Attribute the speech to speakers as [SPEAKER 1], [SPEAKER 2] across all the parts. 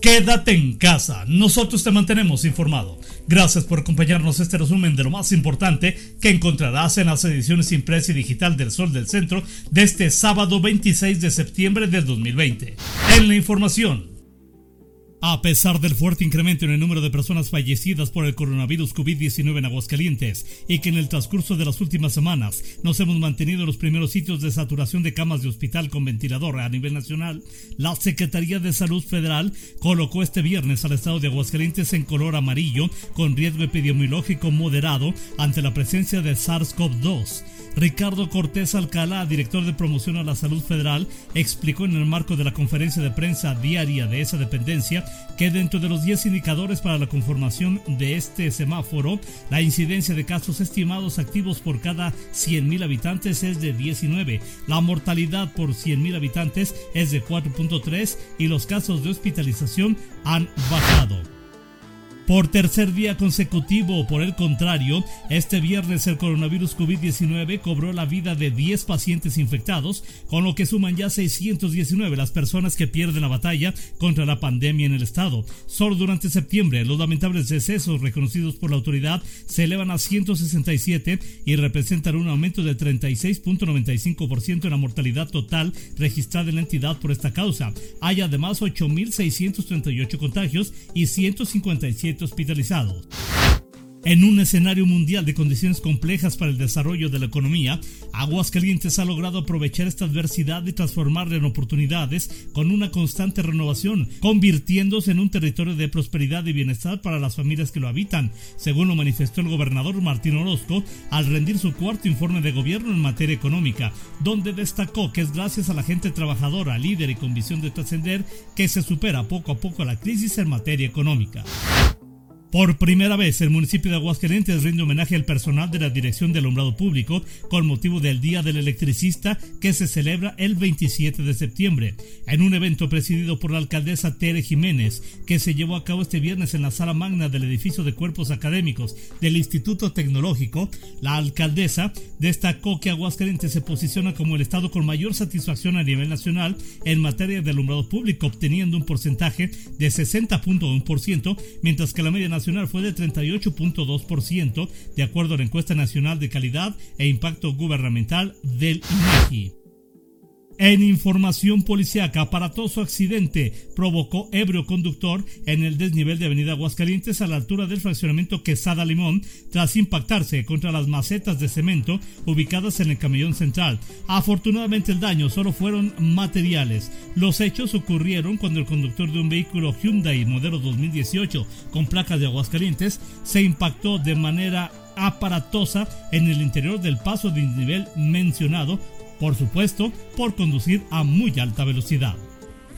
[SPEAKER 1] Quédate en casa, nosotros te mantenemos informado. Gracias por acompañarnos este resumen de lo más importante que encontrarás en las ediciones impresa y digital del Sol del Centro de este sábado 26 de septiembre del 2020. En la información, a pesar del fuerte incremento en el número de personas fallecidas por el coronavirus COVID-19 en Aguascalientes y que en el transcurso de las últimas semanas nos hemos mantenido en los primeros sitios de saturación de camas de hospital con ventilador a nivel nacional, la Secretaría de Salud Federal colocó este viernes al estado de Aguascalientes en color amarillo con riesgo epidemiológico moderado ante la presencia de SARS-CoV-2. Ricardo Cortés Alcalá, director de promoción a la salud federal, explicó en el marco de la conferencia de prensa diaria de esa dependencia que dentro de los 10 indicadores para la conformación de este semáforo, la incidencia de casos estimados activos por cada 100.000 habitantes es de 19, la mortalidad por 100.000 habitantes es de 4.3 y los casos de hospitalización han bajado. Por tercer día consecutivo, por el contrario, este viernes el coronavirus COVID-19 cobró la vida de 10 pacientes infectados, con lo que suman ya 619 las personas que pierden la batalla contra la pandemia en el estado. Solo durante septiembre, los lamentables decesos reconocidos por la autoridad se elevan a 167 y representan un aumento de 36.95% en la mortalidad total registrada en la entidad por esta causa. Hay además 8.638 contagios y 157 hospitalizados. En un escenario mundial de condiciones complejas para el desarrollo de la economía, Aguascalientes ha logrado aprovechar esta adversidad y transformarla en oportunidades con una constante renovación, convirtiéndose en un territorio de prosperidad y bienestar para las familias que lo habitan, según lo manifestó el gobernador Martín Orozco al rendir su cuarto informe de gobierno en materia económica, donde destacó que es gracias a la gente trabajadora, líder y con visión de trascender que se supera poco a poco la crisis en materia económica. Por primera vez, el municipio de Aguascalientes rinde homenaje al personal de la Dirección de Alumbrado Público con motivo del Día del Electricista que se celebra el 27 de septiembre, en un evento presidido por la alcaldesa Tere Jiménez, que se llevó a cabo este viernes en la sala magna del edificio de cuerpos académicos del Instituto Tecnológico. La alcaldesa destacó que Aguascalientes se posiciona como el estado con mayor satisfacción a nivel nacional en materia de alumbrado público, obteniendo un porcentaje de 60.1%, mientras que la media nacional fue de 38.2%, de acuerdo a la encuesta nacional de calidad e impacto gubernamental del INEGI. En información policiaca, aparatoso accidente provocó ebrio conductor en el desnivel de Avenida Aguascalientes a la altura del fraccionamiento Quesada Limón tras impactarse contra las macetas de cemento ubicadas en el camellón central. Afortunadamente el daño solo fueron materiales. Los hechos ocurrieron cuando el conductor de un vehículo Hyundai modelo 2018 con placas de Aguascalientes se impactó de manera aparatosa en el interior del paso de nivel mencionado por supuesto, por conducir a muy alta velocidad.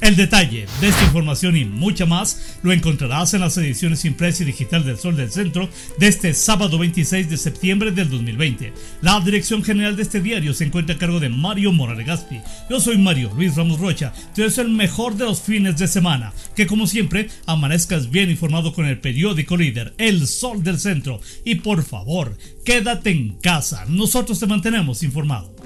[SPEAKER 1] El detalle de esta información y mucha más lo encontrarás en las ediciones impresa y digital del Sol del Centro de este sábado 26 de septiembre del 2020. La dirección general de este diario se encuentra a cargo de Mario Morales Gaspi. Yo soy Mario Luis Ramos Rocha. Te deseo el mejor de los fines de semana. Que como siempre amanezcas bien informado con el periódico líder El Sol del Centro. Y por favor, quédate en casa. Nosotros te mantenemos informado.